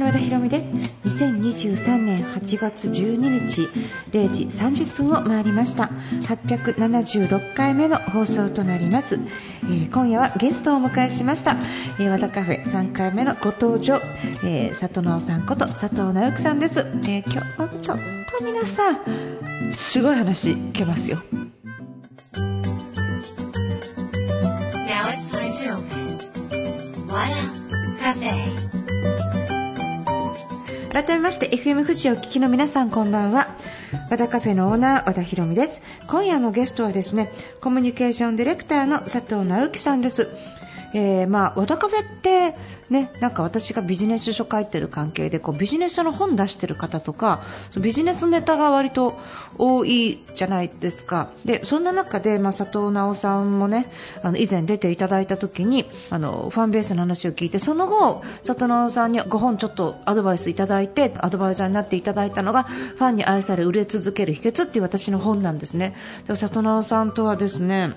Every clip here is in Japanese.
の和田博美です。2023年8月12日0時30分を回りました。876回目の放送となります、えー、今夜はゲストをお迎えしました、えー、和田カフェ3回目のご登場、えー、里直さんこと佐藤直樹さんです、えー、今日はちょっと皆さんすごい話聞けますよ。Now it's time to open. Wada Cafe. 改めまして FM 富士をお聞きの皆さんこんばんは。和田カフェのオーナー和田博美です。今夜のゲストはですねコミュニケーションディレクターの佐藤直樹さんです。えー、まあ、和田カフェってね、なんか私がビジネス書書いてる関係でこうビジネス書の本出してる方とかビジネスネタが割と多いじゃないですかでそんな中で、まあ、佐藤直さんもねあの以前出ていただいた時にあのファンベースの話を聞いてその後、佐藤直さんに5本ちょっとアドバイスいただいてアドバイザーになっていただいたのがファンに愛され売れ続ける秘訣っていう私の本なんですね。で佐藤直さんとはですね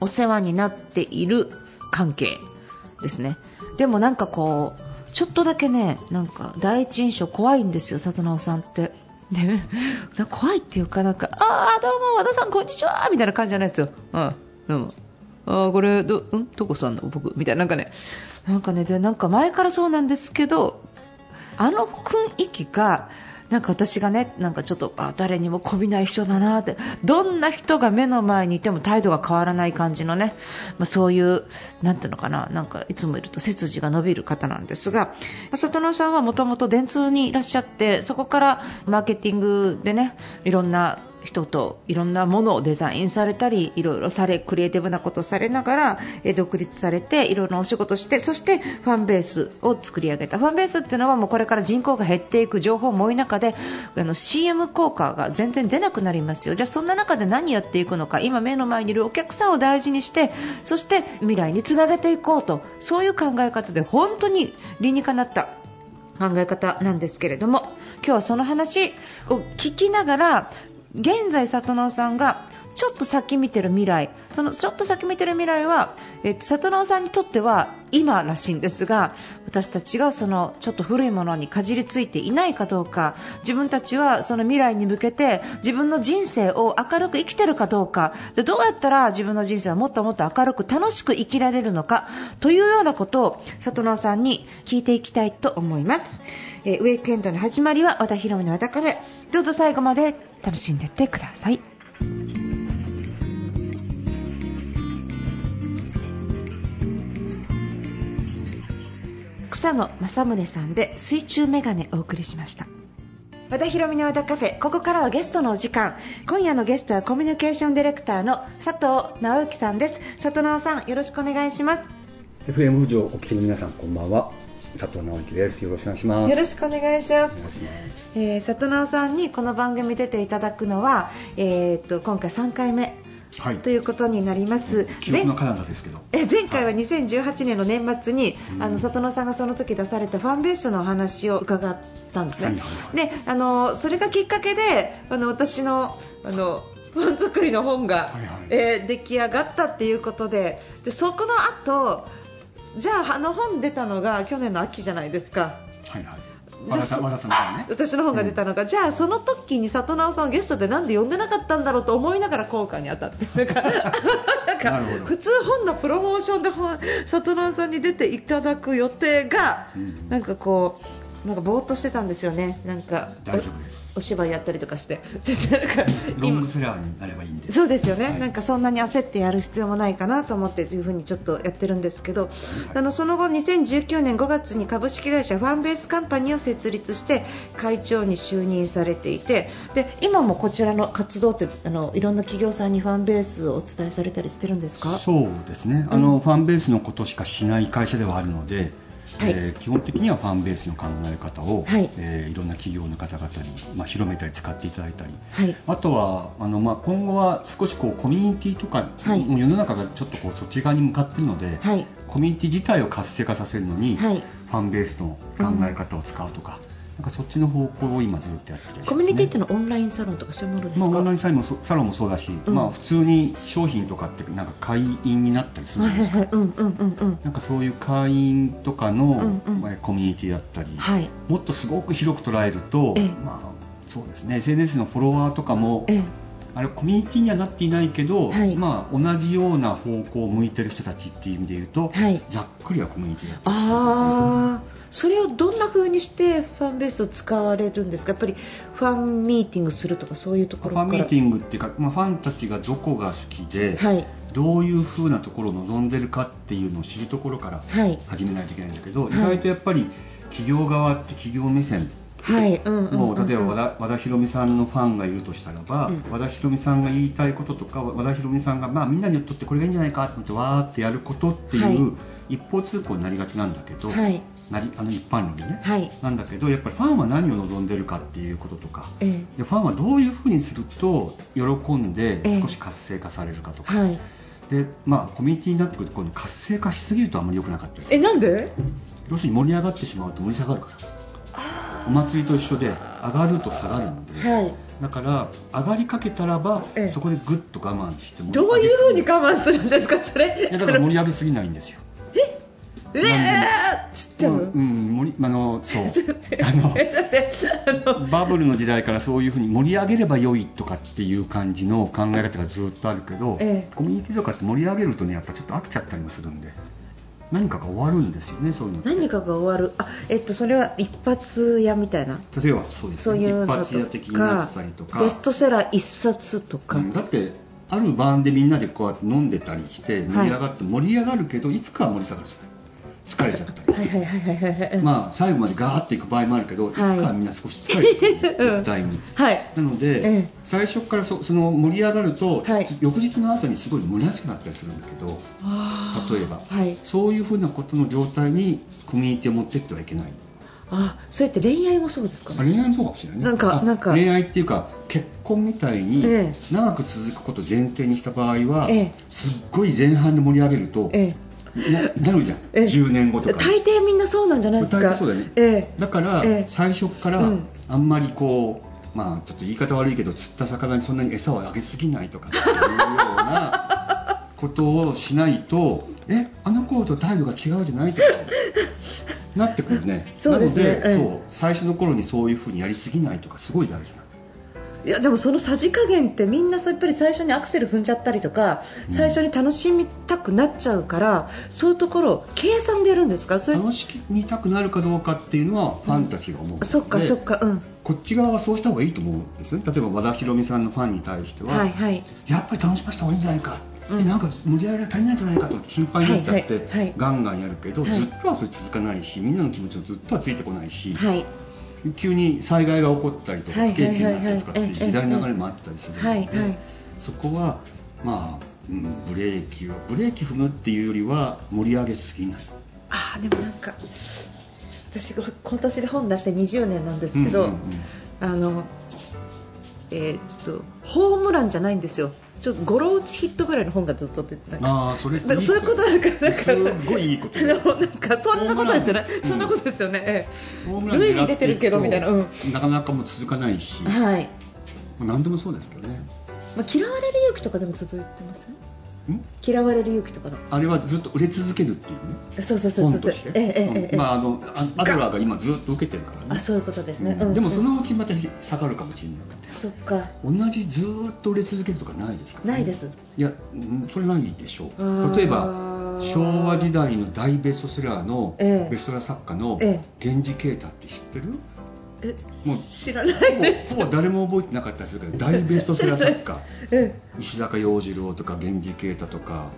お世話になっている関係ですね。でもなんかこうちょっとだけねなんか第一印象怖いんですよ里直さんって。で怖いっていうかなんかああどうも和田さんこんにちはみたいな感じじゃないですよ。うんどうも。あこれどうんどこさんの？僕みたいな。なんかねなんかねでなんか前からそうなんですけどあの雰囲気がなんか私がねなんかちょっとあ誰にもこびない人だなってどんな人が目の前にいても態度が変わらない感じのね、まあ、そういうなんていうのかななんかいつもいると背筋が伸びる方なんですが里野さんはもともと電通にいらっしゃってそこからマーケティングでねいろんな人といろんなものをデザインされたりいろいろされクリエイティブなことをされながら、独立されていろんなお仕事をしてそしてファンベースを作り上げた。ファンベースっていうのはもうこれから人口が減っていく情報も多い中であの CM 効果が全然出なくなりますよ。じゃあそんな中で何やっていくのか。今目の前にいるお客さんを大事にしてそして未来につなげていこうと。そういう考え方で本当に理にかなった。考え方なんですけれども今日はその話を聞きながら現在、里直さんがちょっと先見てる未来そのちょっと先見てる未来は、えっと、里直さんにとっては今らしいんですが私たちがそのちょっと古いものにかじりついていないかどうか自分たちはその未来に向けて自分の人生を明るく生きてるかどうかでどうやったら自分の人生をもっともっと明るく楽しく生きられるのかというようなことを里直さんに聞いていきたいと思います。えー、ウェイクエンドの始まりは和田博美の和田カフェどうぞ最後まで楽しんでいってください。草野正宗さんで水中メガネお送りしました。和田博美の和田カフェここからはゲストのお時間。今夜のゲストはコミュニケーションディレクターの佐藤直之さんです。佐藤直さんよろしくお願いします。FM 富士をお聞きの皆さんこんばんは。佐藤直之です。よろしくお願いします。よろしくお願いします。えー、佐藤直さんにこの番組出ていただくのはえー、っと今回3回目はい、ということになります。前回は2018年の年末に、はい、あの里野さんがその時出されたファンベースの話を伺ったんですね。で、あのそれがきっかけで、あの私のあのファン作りの本が、はいはい、えー、出来上がったっていうことで、でそこの後、じゃああの本出たのが去年の秋じゃないですか。はいはい。私の本が出たのが、うん、じゃあその時に里直さんをゲストでなんで呼んでなかったんだろうと思いながら効果に当たってなんか なんか普通本のプロモーションで里直さんに出ていただく予定が、うん、なんかこうなんかぼーっとしてたんですよね、なんか大丈夫です。お芝居やったりとかして、ロングセラーになればいいんで。そうですよね、はい、なんかそんなに焦ってやる必要もないかなと思ってというふうにちょっとやってるんですけど、はい、あのその後、2019年5月に株式会社ファンベースカンパニーを設立して会長に就任されていて。で今もこちらの活動ってあのいろんな企業さんにファンベースをお伝えされたりしてるんですか？そうですね、あの、うん、ファンベースのことしかしない会社ではあるのではい、えー、基本的にはファンベースの考え方を、はい。えー、いろんな企業の方々に、まあ、広めたり使っていただいたり、はい、あとはあの、まあ、今後は少しこうコミュニティとか、はい、もう世の中がちょっとこうそっち側に向かっているので、はい、コミュニティ自体を活性化させるのに、はい、ファンベースの考え方を使うとか、なんかそっちの方向を今ずっとやってる、ね、コミュニティっていうのはオンラインサロンとかそういうものですか、まあ、オンラインサロンもサロンもそうだし、うん、まあ、普通に商品とかってなんか会員になったりするんですか、なんかそういう会員とかの、うんうん、コミュニティだったり、はい、もっとすごく広く捉えると、まあ、そうですね。SNS のフォロワーとかも、あれコミュニティにはなっていないけど、はい、まあ、同じような方向を向いてる人たちっていう意味で言うと、はい、ざっくりはコミュニティだったりする。あそれをどんな風にしてファンベースを使われるんですか？やっぱりファンミーティングするとかそういうところファンミーティングっていうか、まあ、ファンたちがどこが好きで、はい、どういう風なところを望んでるかっていうのを知るところから始めないといけないんだけど、はい、意外とやっぱり企業側って企業目線はい。もう例えば和田和田博美さんのファンがいるとしたらば、うん、和田博美さんが言いたいこととか和田博美さんが、まあ、みんなにとってこれがいいんじゃないかってわーってやることっていう、一方通行になりがちなんだけど、はい、なりあの一般論でね、はい、なんだけどやっぱりファンは何を望んでるかっていうこととか、ええ、でファンはどういうふうにすると喜んで少し活性化されるかとか。えでまあ、コミュニティになってくると今度活性化しすぎるとあんまり良くなかったりする。えなんで？要するに盛り上がってしまうと盛り下がるからお祭りと一緒で上がると下がるんで、はい、だから上がりかけたらば、ええ、そこでぐっと我慢してどういうふうに我慢するんですか？それ。いやだから盛り上げすぎないんですよ。え？えっちゃう、うん、うん、盛りあのそう。あの。バブルの時代からそういうふうに盛り上げれば良いとかっていう感じの考え方がずっとあるけど、ええ、コミュニティとかって盛り上げるとねやっぱちょっと飽きちゃったりもするんで何かが終わるんですよねそういうの何かが終わる。あえっとそれは一発屋みたいな？例えばそうです、ね、そういう一発屋的になったりとか。ベストセラー一冊とか、うん、だってある晩でみんなでこうやって飲んでたりして盛り上がって、盛り上がるけどいつかは盛り下がるじゃない疲れちゃったり。はいはいはいはいまあ最後までガーッといく場合もあるけど、い、つかはみんな少し疲れてくる、絶対に、はい、なので、ええ、最初からそその盛り上がると、はい、翌日の朝にすごい盛りやすくなったりするんだけど例えば、はい、そういうふうなことの状態にコミュニティを持っていってはいけない。あそうやって恋愛もそうですか、ね、恋愛もそうかもしれないね。なんかなんか。恋愛っていうか結婚みたいに長く続くことを前提にした場合は、ええ、すっごい前半で盛り上げると、ええなるじゃん、え10年後とか。大抵みんなそうなんじゃないですか。そうだね、えだから、最初からあんまりこう、まあちょっと言い方悪いけど釣った魚にそんなに餌をあげすぎないとかっていうような ことをしないとえあの頃と態度が違うじゃないとかなってくるね。そうですね。なので、そう最初の頃にそういうふうにやりすぎないとかすごい大事ないやでもそのさじ加減ってみんなやっぱり最初にアクセル踏んじゃったりとか、最初に楽しみたくなっちゃうからそういうところ計算でやるんですか？楽しみたくなるかどうかっていうのはファンたちが思う、うん、そっかそっかうん。こっち側はそうした方がいいと思うんですね例えば和田博美さんのファンに対しては、はいはい、やっぱり楽しませた方がいいんじゃないか。うん、なんか盛り上がりが足りないんじゃないかと心配になっちゃって、はいはい。はい、ガンガンやるけど、はい、ずっとはそれ続かないしみんなの気持ちもずっとはついてこないし、はい、急に災害が起こったりとか不景気になったりとかっていう時代の流れもあったりするのでそこはまあ、うん、ブレーキをブレーキ踏むっていうよりは盛り上げすぎない。あでもなんか私今年で本出して20年なんですけど、うん、あのえー、っとホームランじゃないんですよちょっとゴロ打ちヒットぐらいの本がずっと出てた。ああそれなんかそういうことなんかなんかすごいいいこと。なんかそんなことですよね、そんなことですよね、塁に出てるけどみたいな、なかなかもう続かないし、はい、何でもそうですけどね、まあ、嫌われる勇気とかでも続いてます嫌われる勇気とかの。あれはずっと売れ続けるっていうね。そうそうそうそう。ええええまああのアドラーが今ずっと受けてるからね。あそういうことですね、うん、でもそのうちまた下がるかもしれなくて。そっか。同じずっと売れ続けるとかないですか、ね、ないです。いやそれないでしょう。例えば昭和時代の大ベストセラーのベストセラー作家の源氏啓太って知ってる、えもう知らないです。ほぼ誰も覚えてなかったりするけど大ベストセラー作家。石坂洋次郎とか源氏啓太とか、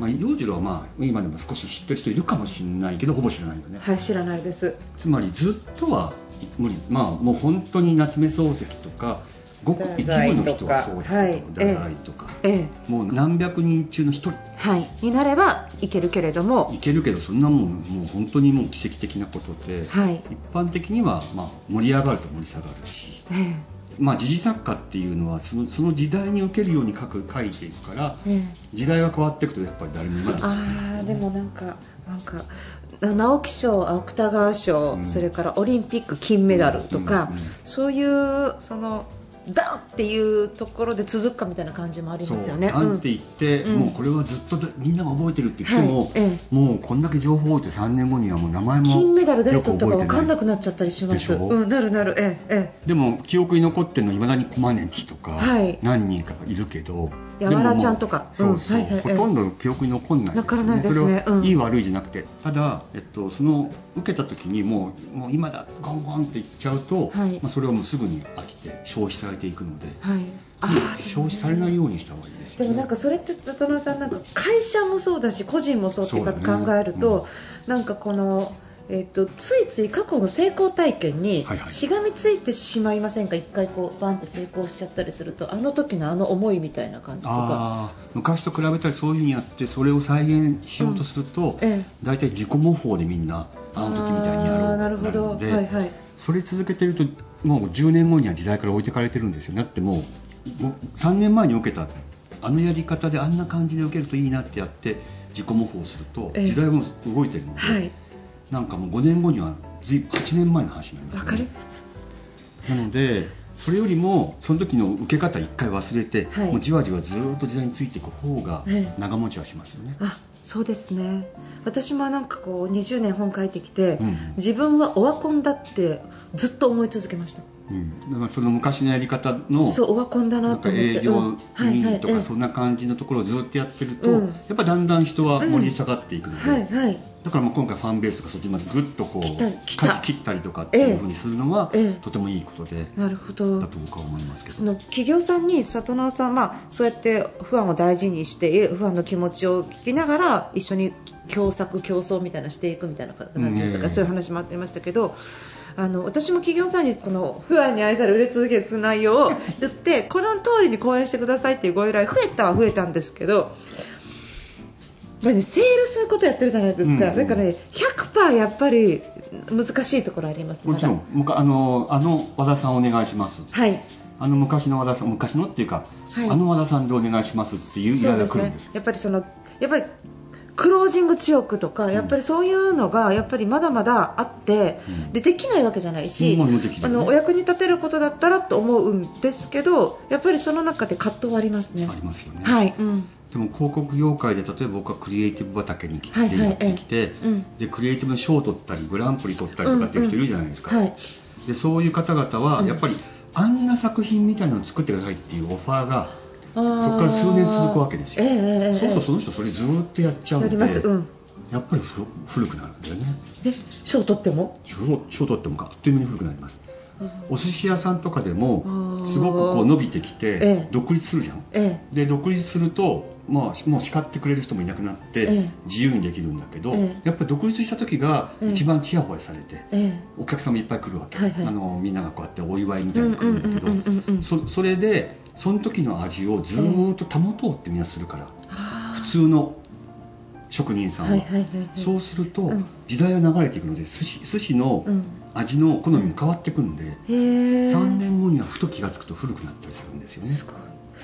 まあ、洋次郎は、まあ、今でも少し知ってる人いるかもしれないけどほぼ知らないよね。はい知らないです。つまりずっとは無理。まあもう本当に夏目漱石とかごく一部の人はそうだけど、はい、太宰とか、ええ、もう何百人中の一人、はい、になればいけるけれども。いけるけどそんなもんもう本当にもう奇跡的なことで、はい、一般的には、まあ、盛り上がると盛り下がるし、ええ。まあ、時事作家っていうのはそのその時代に受けるように書く書いていくから、ええ、時代が変わっていくとやっぱり誰もああでもなんかなんか直木賞、芥川賞、うん、それからオリンピック金メダルとか、うんうん、そういうそのダンっていうところで続くかみたいな感じもありますよね。ダンって言って、うん、もうこれはずっとみんなが覚えてるって言っても、はいええ、もうこんだけ情報多いと3年後にはもう名前も金メダル誰取ったか分かんなくなっちゃったりします。うん、なるなる、ええ、でも記憶に残ってるのいまだにコマネチとか、はい、何人かいるけど、やわらちゃんとか、そうそう、はいはい、ほとんど記憶に残んないですよね。それはいい悪いじゃなくて、ただえっとその受けた時にもうもう今だゴンゴンって言っちゃうと、はい、まあそれはもうすぐに飽きて消費されていくので。はい。消費されないようにした方がいいですよ、ね、でもなんかそれって里野さんなんか会社もそうだし個人もそうって考えると、ねうん、なんかこのえーと、ついつい過去の成功体験にしがみついてしまいませんか、はいはい、一回こうバンって成功しちゃったりするとあの時のあの思いみたいな感じとか。昔と比べたらそういうふうにやってそれを再現しようとすると、うんええ、大体自己模倣でみんなあの時みたいにやろうなるので、はいはい、それ続けてるともう10年後には時代から置いてかれてるんですよだってもう3年前に受けたあのやり方であんな感じで受けるといいなってやって自己模倣すると時代も動いてるので。えはい。なんかもう5年後には8年前の話になります、ね、かります。なのでそれよりもその時の受け方1回忘れて、はい、もうじわじわずっと時代についていく方が長持ちはしますよね、あそうですね。私もなんかこう20年本書いてきて、うん、自分はオワコンだってずっと思い続けました、うん、だからその昔のやり方のそうオワコンだなと思って。営業にとかそんな感じのところをずっとやってると、うん、やっぱだんだん人は盛り下がっていくので、はいはいだからもう今回ファンベースとかそっちまでぐっとこう切ったりとかっていうふうにするのは、ええ、とてもいいことでなるほど。だと僕は思いますけど。企業さんに里直さん、まあ、そうやって不安を大事にして不安の気持ちを聞きながら一緒に共作競争みたいなしていくみたいな感じですか、そういう話もありましたけどあの私も企業さんにこの不安に愛され売れ続ける内容を言ってこの通りに講演してくださいっていうご依頼増えたは増えたんですけどぱりねセールすることやってるじゃないですか、うんうん、だからね100%やっぱり難しいところありますもちろん。あのあの和田さんお願いします。はい。あの昔の和田さん昔のっていうか、はい、あの和田さんでお願いしますっていう依頼が来るんです、ね、やっぱりそのやっぱりクロージング強くとか、やっぱりそういうのがやっぱりまだまだあって、うん、でできないわけじゃないし、うんね、あのお役に立てることだったらと思うんですけどやっぱりその中で葛藤はありますね。ありますよね。はい、うんでも広告業界で例えば僕はクリエイティブ畑に来て、やってきて、うん、でクリエイティブの賞を取ったりグランプリ取ったりとかっていう人いるじゃないですか、でそういう方々はやっぱり、あんな作品みたいなのを作ってくださいっていうオファーがそこから数年続くわけですよ、えー、そうそうその人それずっとやっちゃうので、うん、やっぱり古くなるんだよね。で賞取っても？賞取ってもあっという間に古くなりますお寿司屋さんとかでもすごくこう伸びてきて独立するじゃん、ええ、で独立すると、まあ、もう叱ってくれる人もいなくなって自由にできるんだけど、え、やっぱり独立した時が一番ちやほやされて、お客さんもいっぱい来るわけ、はいはい、あのみんながこうやってお祝いみたいに来るんだけどそれでその時の味をずっと保とうってみんなするから、普通の職人さんは,、そうすると、時代が流れていくので寿司寿司の味の好みも変わってくるんで、うん、3年後にはふと気が付くと古くなったりするんですよね。すごい。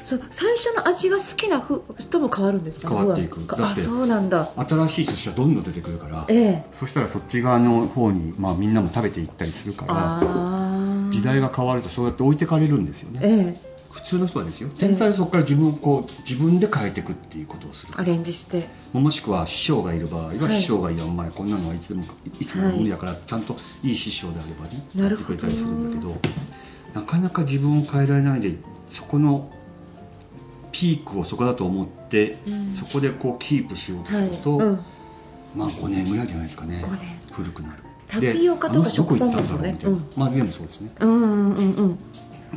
そ最初の味が好きな人も変わるんですか、変わっていく。だってそうなんだ。新しい寿司はどんどん出てくるから、えー、そしたらそっち側の方に、まあ、みんなも食べていったりするから時代が変わるとそうやって置いてかれるんですよね、えー普通の人はですよ。天才はそこから自分をこう自分で変えていくっていうことをする。アレンジして。もしくは師匠がいる場合は、師匠がいやお前こんなのはいつでもい。つも無理だから、ちゃんといい師匠であればねやってくれたりするんだけどなかなか自分を変えられないでそこのピークをそこだと思って、うん、そこでこうキープしようとすると、はい。うん、まあ5年ぐらいじゃないですかね。古くなる。タピオカとか食パンですよね、うん、まあ全部そうですね。うんうんうん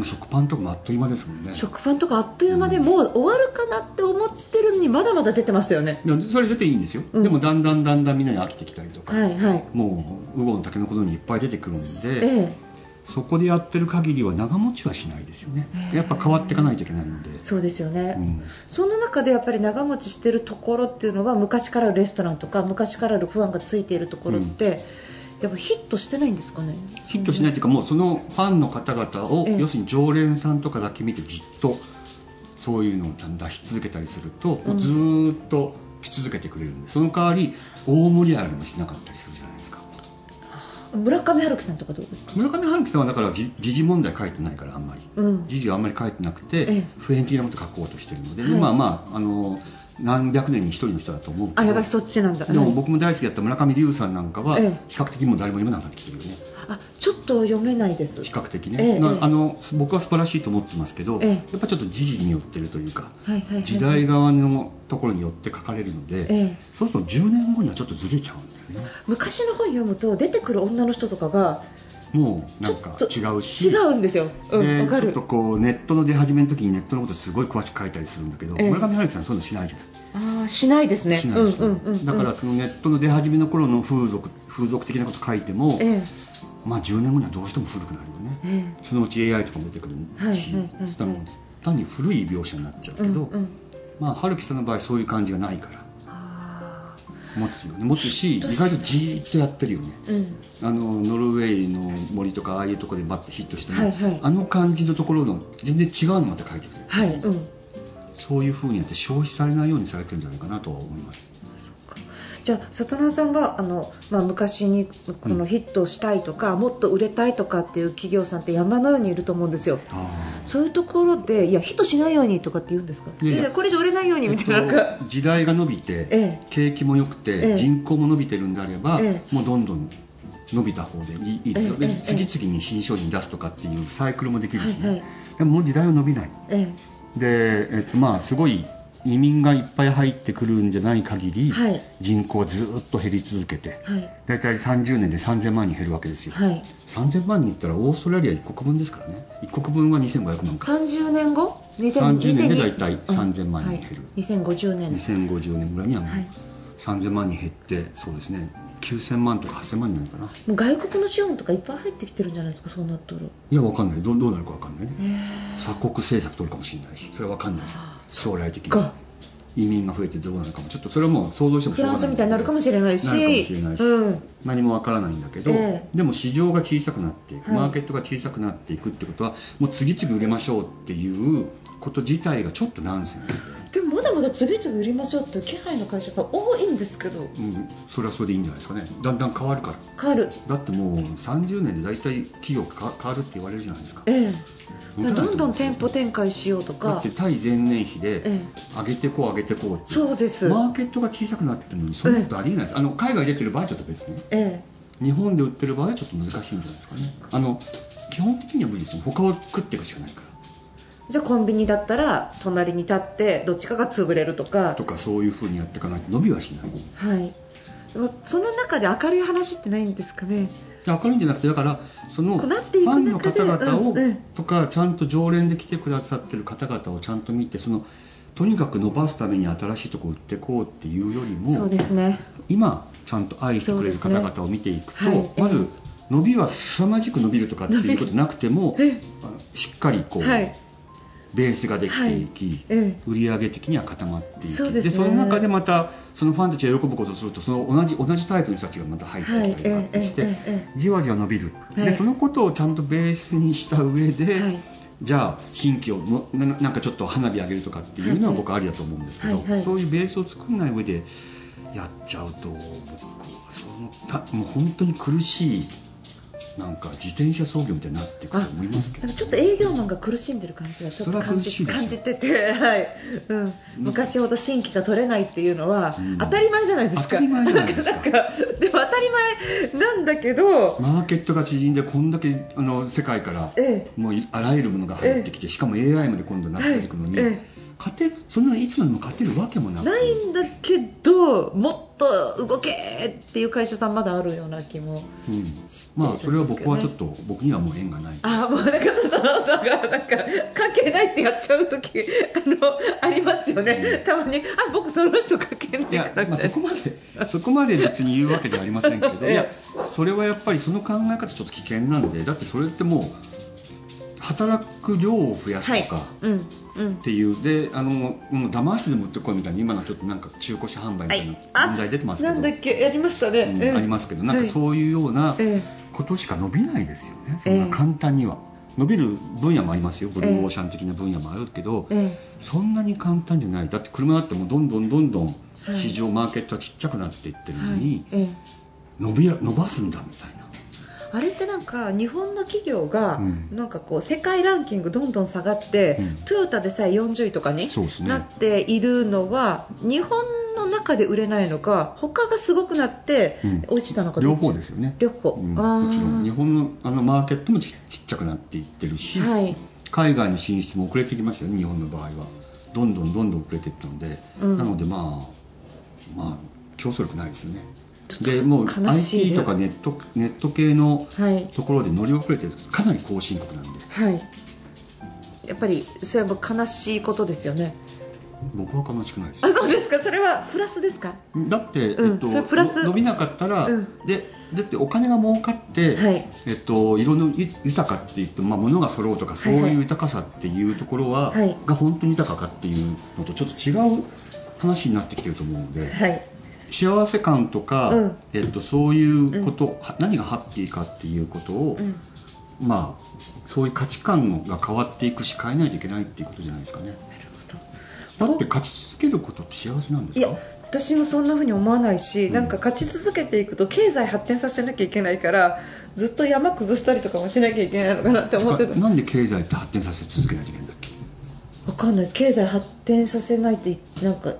食パンとかもあっという間ですもんね。食パンとかあっという間でもう終わるかなって思ってるのにまだまだ出てましたよね。それ出ていいんですよ、うん、でもだんだんだんだんみんなに飽きてきたりとか、はい。はい、もうウゴンタケノコのにいっぱい出てくるんで、ええ、そこでやってる限りは長持ちはしないですよね。やっぱ変わっていかないといけないので。そうですよね、うん、その中でやっぱり長持ちしてるところっていうのは昔からレストランとか昔からある不安がついているところって、うんやっぱヒットしてないんですかね？ヒットしないというかもうそのファンの方々を、要するに常連さんとかだけ見てじっとそういうのを出し続けたりすると、うん、ずっとし続けてくれるんでその代わり大盛り上がりもしてなかったりするじゃないですか村上春樹さんとかどうですか？村上春樹さんはだから時事問題書いてないからあんまり、うん、時事はあんまり書いてなくて、ええ、普遍的なこと書こうとしてるので、はい、まあまああの何百年に一人の人だと思うあやばいそっちなんだ。でも僕も大好きだった村上龍さんなんかは比較的もう誰も読めなくなってきてるよね、あちょっと読めないです。比較的ね、ええ、あの僕は素晴らしいと思ってますけど、え、やっぱちょっと時事によってるというか、はいはいはいはい、時代側のところによって書かれるので、そうすると10年後にはちょっとずれちゃうんだよね。昔の本読むと出てくる女の人とかがもうなんか違うし。違うんですよ、うん、ちょっとこうネットの出始めの時にネットのことすごい詳しく書いたりするんだけど、え村上春樹さんそういうのしないじゃないああしないですね。しないです、うんうん、だからそのネットの出始めの頃の風俗風俗的なこと書いても、えまあ10年後にはどうしても古くなるよね、えそのうち AI とかも出てくるし、はいはいはいはい、単に古い描写になっちゃうけど、うんうん、まあ春樹さんの場合そういう感じがないから持つよね。持つし意外とじーっとやってるよね、うん、あのノルウェーの森とかああいうところでバッてヒットしても、はいはい、あの感じのところの全然違うのまた書いてくれる、はいうん、そういうふうにやって消費されないようにされてるんじゃないかなとは思いますじゃあ里奈さんがあの、まあ、昔にこのヒットしたいとか、うん、もっと売れたいとかっていう企業さんって山のようにいると思うんですよ。そういうところでいやヒットしないようにとかって言うんですか？いやこれ以上売れないようにみたいな。時代が伸びて、ええ、景気も良くて、え、人口も伸びてるんであれば、もうどんどん伸びた方でいいですよ。ね、次々に新商品出すとかっていうサイクルもできるしね、はいはい、でももう時代は伸びない、で、えっとまあ、すごい移民がいっぱい入ってくるんじゃない限り、はい、人口はずっと減り続けて、はい、大体30年で3000万人減るわけですよ、はい、3000万人いったらオーストラリア1国分ですからね。1国分は2500万か。30年後？30年で大体3000万人減る、うん、2050年。2050年ぐらいにはもう、3000万人減ってそうですね。9000万とか8000万になるかな。外国の資本とかいっぱい入ってきてるんじゃないですかそうなったらいや分かんない。どどうなるか分かんないね。鎖国政策取るかもしれないしそれは分かんない将来的に。移民が増えてどうなるかも。ちょっとそれはもう想像してもフランスみたいになるかもしれないし。なるかもしれないし、うん、何もわからないんだけど、えー、でも市場が小さくなっていく、マーケットが小さくなっていくってことはもう次々売れましょうっていうこと自体がちょっとナンセンスで。もまだまだ次々売りましょうっていう気配の会社さん多いんですけど、うん、それはそれでいいんじゃないですかね。だんだん変わるから。変わる。だってもう30年で大体企業変わるって言われるじゃないですか。ええどんどん店舗展開しようとか。だって対前年比で上げてこう上げてこうってそうです。マーケットが小さくなってるのにそんなことありえないです、ええ、あの海外出てる場合はちょっと別に、ええ、日本で売ってる場合はちょっと難しいんじゃないですかね。あの基本的には無理ですよ。他を食っていくしかないから。じゃあコンビニだったら隣に立ってどっちかが潰れるとか。とかそういうふうにやっていかないと伸びはしない。はいその中で明るい話ってないんですかね。明るいんじゃなくてだからそのファンの方々を、とかちゃんと常連で来てくださってる方々をちゃんと見てそのとにかく伸ばすために新しいところ売っていこうっていうよりもそうですね。今ちゃんと愛してくれる方々を見ていくと、ねはい、まず伸びは凄まじく伸びるとかっていうことなくてもしっかりこう、はいベースができていき、はい、売上的には固まっていき。そで、ね、その中でまたそのファンたちが喜ぶことをするとその同じ同じタイプの人たちがまた入ってきたりとかして、はい、じわじわ伸びる、でそのことをちゃんとベースにした上で、じゃあ新規をのなんかちょっと花火上げるとかっていうのは僕ありだと思うんですけど、そういうベースを作らない上でやっちゃうと僕はそのたもう本当に苦しいなんか自転車操業みたいになっていくと思いますけどちょっと営業マンが苦しんでる感じはちょっと感じ感じてて、はい。うん、昔ほど新規が取れないっていうのは、当たり前じゃないですか。当たり前じゃないですか。でも当たり前なんだけどマーケットが縮んでこんだけあの世界から、もうあらゆるものが入ってきて、しかも AI まで今度なっていくのに、勝てるそんないつまでも勝てるわけもなく。ないんだけどもっと動けっていう会社さんまだあるような気も、うん、まあそれは僕はちょっと僕にはもう縁がない。あもうなんか佐野さんがなんか関係ないってやっちゃう時あのありますよね、うん、たまにあ僕その人関係ないからいや、まあ、そこまでそこまで別に言うわけではありませんけどいやそれはやっぱりその考え方ちょっと危険なんでだってそれってもう働く量を増やすとか、はい。うん。うん、っていう。であのもう騙してでも売ってこいみたいに今のちょっとなんか中古車販売みたいな問題出てますけど、はい、なんだっけ？やりましたね、うん、ありますけどなんかそういうようなことしか伸びないですよね、そんな簡単には。伸びる分野もありますよ。ブルーオーシャン的な分野もあるけど、そんなに簡単じゃない。だって車だってもうどんどんどんどん市場、マーケットはちっちゃくなっていってるのに、伸び伸ばすんだみたいな。あれってなんか日本の企業がなんかこう世界ランキングどんどん下がって、うん、トヨタでさえ40位とかになっているのは、日本の中で売れないのか他がすごくなって落ちたのか、うん、両方ですよね。両方、うん、もちろん日本のあのマーケットもちっちゃくなっていってるし、はい、海外の進出も遅れてきましたよね日本の場合は。どんどんどんどん遅れていったので、なのでまあまあ競争力ないですよねでもう IT とかネットネット系のところで乗り遅れてるかなり後進国なんで、はい、やっぱりそれは悲しいことですよね。僕は悲しくないです。あそうですか。それはプラスですか？だって、うん、えっと、それプラス。伸びなかったら、うん、でだってお金が儲かって、はい、えっと、色の豊かって言って、まあ、物が揃うとかそういう豊かさっていうところは、はい。はい、が本当に豊かかっていうのとちょっと違う話になってきてると思うので、はい、幸せ感とか、うん、えっと、そういうこと、うん、何がハッピーかっていうことを、うん、まあそういう価値観が変わっていくし変えないといけないっていうことじゃないですかね。だって勝ち続けることって幸せなんですか？いや私もそんな風に思わないし、なんか勝ち続けていくと経済発展させなきゃいけないからずっと山崩したりとかもしなきゃいけないのかなって思ってた。なんで経済って発展させ続けなきゃいけないんだっけ？わかんない。経済発展させないとなんか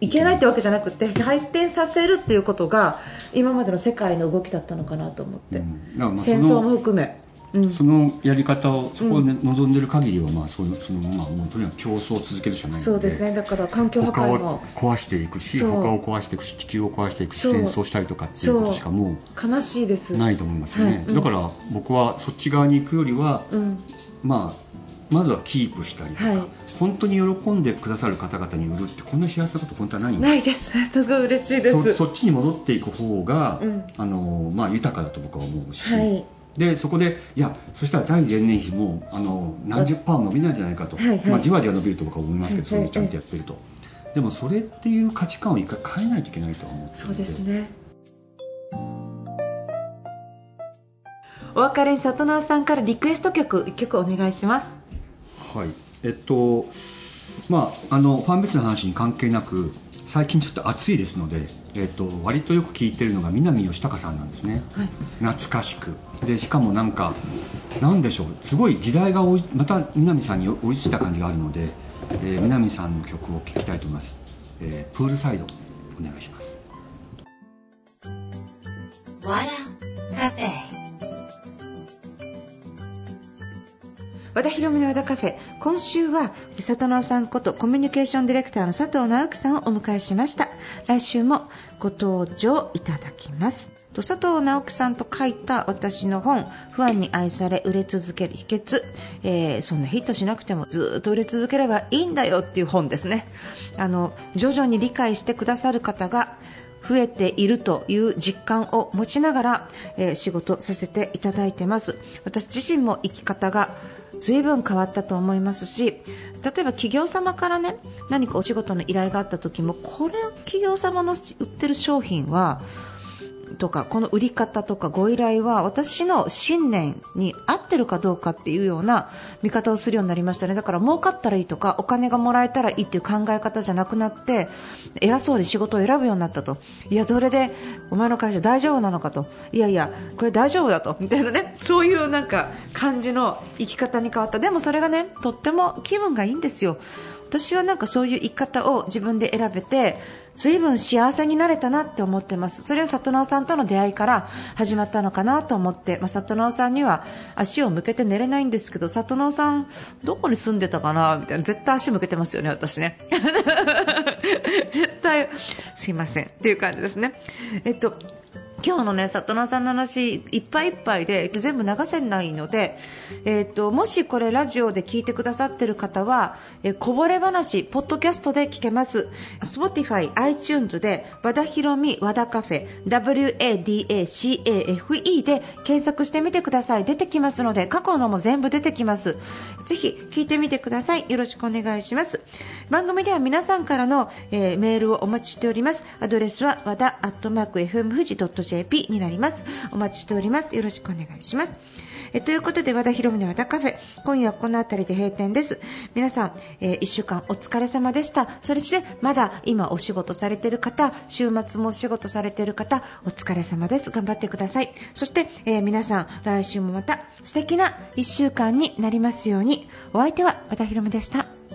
いけないってわけじゃなくて発展させるっていうことが今までの世界の動きだったのかなと思って、うん、戦争も含め、うん、そのやり方をそこを、ね、望んでる限りは、まあ、そのそのまあ、もうとにかく競争を続けるしかないのでそうですね。だから環境破壊も。壊していくし他を壊していくし地球を壊していくし戦争したりとかっていうことしかもう悲しいです。ないと思いますよね、はい。うん、だから僕はそっち側に行くよりは、まあまずはキープしたりとか、はい、本当に喜んでくださる方々に売るってこんな幸せなこと本当はないんないです。すごい嬉しいです。そっちに戻っていく方が、うん、あのまあ、豊かだと僕は思うし、はい、でそこでいやそしたら第前年比もあの何十パー伸びないんじゃないかと、はいはい、まあ、じわじわ伸びると僕は思いますけど、はいはい、それちゃんとやってると、でもそれっていう価値観を一回変えないといけないと思ってそうですね。お別れに里直さんからリクエスト曲1曲お願いしますはい。えっとまあ、あのファンベースの話に関係なく最近ちょっと暑いですので、えっと、割とよく聞いてるのが南義孝さんなんですね、はい、懐かしく。でしかもなんかなんでしょう。すごい時代がまた南さんに追いついた感じがあるので、えー、南さんの曲を聴きたいと思います、えー、プールサイドお願いします。わらカフェ和田博美の和田カフェ。今週は里直さんことコミュニケーションディレクターの佐藤直樹さんをお迎えしました。来週もご登場いただきます。佐藤直樹さんと書いた私の本「不安に愛され売れ続ける秘訣」えー、そんなヒットしなくてもずっと売れ続ければいいんだよっていう本ですね。あの徐々に理解してくださる方が増えているという実感を持ちながら、えー、仕事させていただいてます。私自身も生き方が随分変わったと思いますし例えば企業様からね何かお仕事の依頼があった時もこれ企業様の売ってる商品はとかこの売り方とかご依頼は私の信念に合ってるかどうかっていうような見方をするようになりましたね。だから儲かったらいいとかお金がもらえたらいいっていう考え方じゃなくなって偉そうに仕事を選ぶようになったと。いやそれでお前の会社大丈夫なのかと。いやいやこれ大丈夫だと。みたいなね。そういうなんか感じの生き方に変わった。でもそれがねとっても気分がいいんですよ。私はなんかそういう生き方を自分で選べて随分幸せになれたなって思ってます。それは里直さんとの出会いから始まったのかなと思って、まあ、里直さんには足を向けて寝れないんですけど里直さんどこに住んでたかなみたいな絶対足向けてますよね私ね。絶対すいません。っていう感じですね。えっと今日のね里奈さんの話いっぱいいっぱいで全部流せないので、えーと、もしこれラジオで聞いてくださっている方は、えー、こぼれ話ポッドキャストで聞けます。Spotify、iTunes で和田ひろみ和田カフェ WADACAFE で検索してみてください。出てきますので過去のも全部出てきます。ぜひ聞いてみてください。よろしくお願いします。番組では皆さんからの、えー、メールをお待ちしております。アドレスは和田アットマーク FM 富士 .jp .jp になります。お待ちしております。よろしくお願いします。えということで和田博美の和田カフェ。今夜はこの辺りで閉店です。皆さん、えー、1週間お疲れ様でした。そしてまだ今お仕事されている方週末もお仕事されている方お疲れ様です。頑張ってください。そして、えー、皆さん来週もまた素敵な1週間になりますように。お相手は和田博美でした。